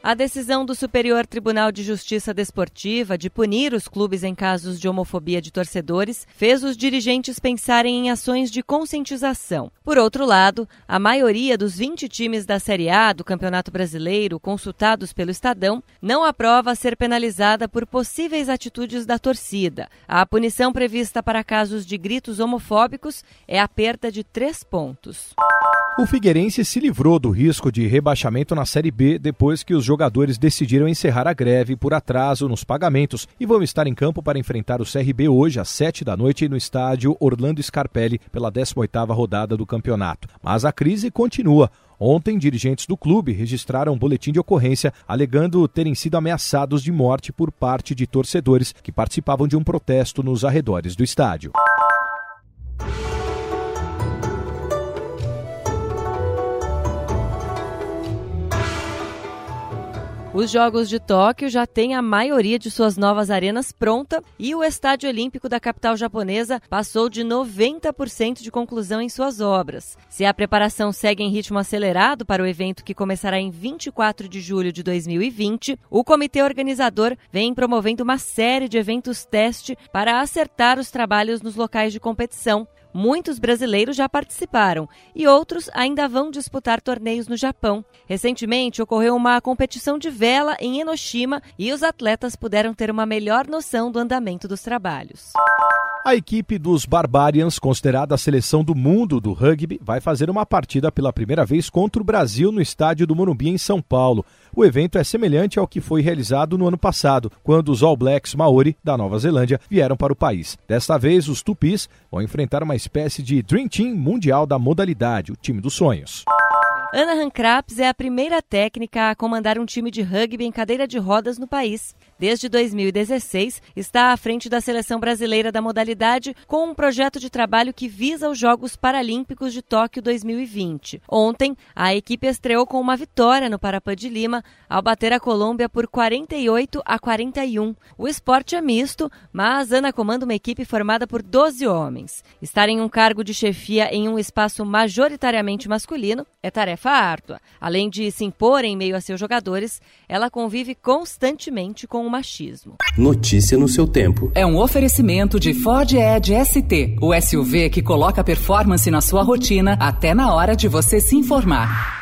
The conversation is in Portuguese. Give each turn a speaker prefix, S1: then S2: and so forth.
S1: A decisão do Superior Tribunal de Justiça Desportiva de punir os clubes em casos de homofobia de torcedores fez os dirigentes pensarem em ações de conscientização. Por outro lado, a maioria dos 20 times da Série A do Campeonato Brasileiro consultados pelo Estadão não aprova ser penalizada por possíveis atitudes da torcida. A punição prevista para casos de gritos homofóbicos é a perda de três pontos.
S2: O Figueirense se livrou do risco de rebaixamento na Série B depois que os jogadores decidiram encerrar a greve por atraso nos pagamentos e vão estar em campo para enfrentar o CRB hoje às 7 da noite no estádio Orlando Scarpelli pela 18ª rodada do campeonato. Mas a crise continua. Ontem, dirigentes do clube registraram um boletim de ocorrência alegando terem sido ameaçados de morte por parte de torcedores que participavam de um protesto nos arredores do estádio.
S1: Os Jogos de Tóquio já têm a maioria de suas novas arenas pronta e o Estádio Olímpico da capital japonesa passou de 90% de conclusão em suas obras. Se a preparação segue em ritmo acelerado para o evento que começará em 24 de julho de 2020, o comitê organizador vem promovendo uma série de eventos teste para acertar os trabalhos nos locais de competição, Muitos brasileiros já participaram e outros ainda vão disputar torneios no Japão. Recentemente ocorreu uma competição de vela em Enoshima e os atletas puderam ter uma melhor noção do andamento dos trabalhos.
S2: A equipe dos Barbarians, considerada a seleção do mundo do rugby, vai fazer uma partida pela primeira vez contra o Brasil no estádio do Morumbi, em São Paulo. O evento é semelhante ao que foi realizado no ano passado, quando os All Blacks Maori, da Nova Zelândia, vieram para o país. Desta vez, os Tupis vão enfrentar uma espécie de Dream Team mundial da modalidade, o time dos sonhos.
S1: Ana Hankraps é a primeira técnica a comandar um time de rugby em cadeira de rodas no país. Desde 2016, está à frente da seleção brasileira da modalidade com um projeto de trabalho que visa os Jogos Paralímpicos de Tóquio 2020. Ontem, a equipe estreou com uma vitória no Parapan de Lima ao bater a Colômbia por 48 a 41. O esporte é misto, mas Ana comanda uma equipe formada por 12 homens. Estar em um cargo de chefia em um espaço majoritariamente masculino é tarefa tarefa árdua. Além de se impor em meio a seus jogadores, ela convive constantemente com o machismo.
S3: Notícia no seu tempo.
S4: É um oferecimento de Ford Edge ST, o SUV que coloca performance na sua rotina até na hora de você se informar.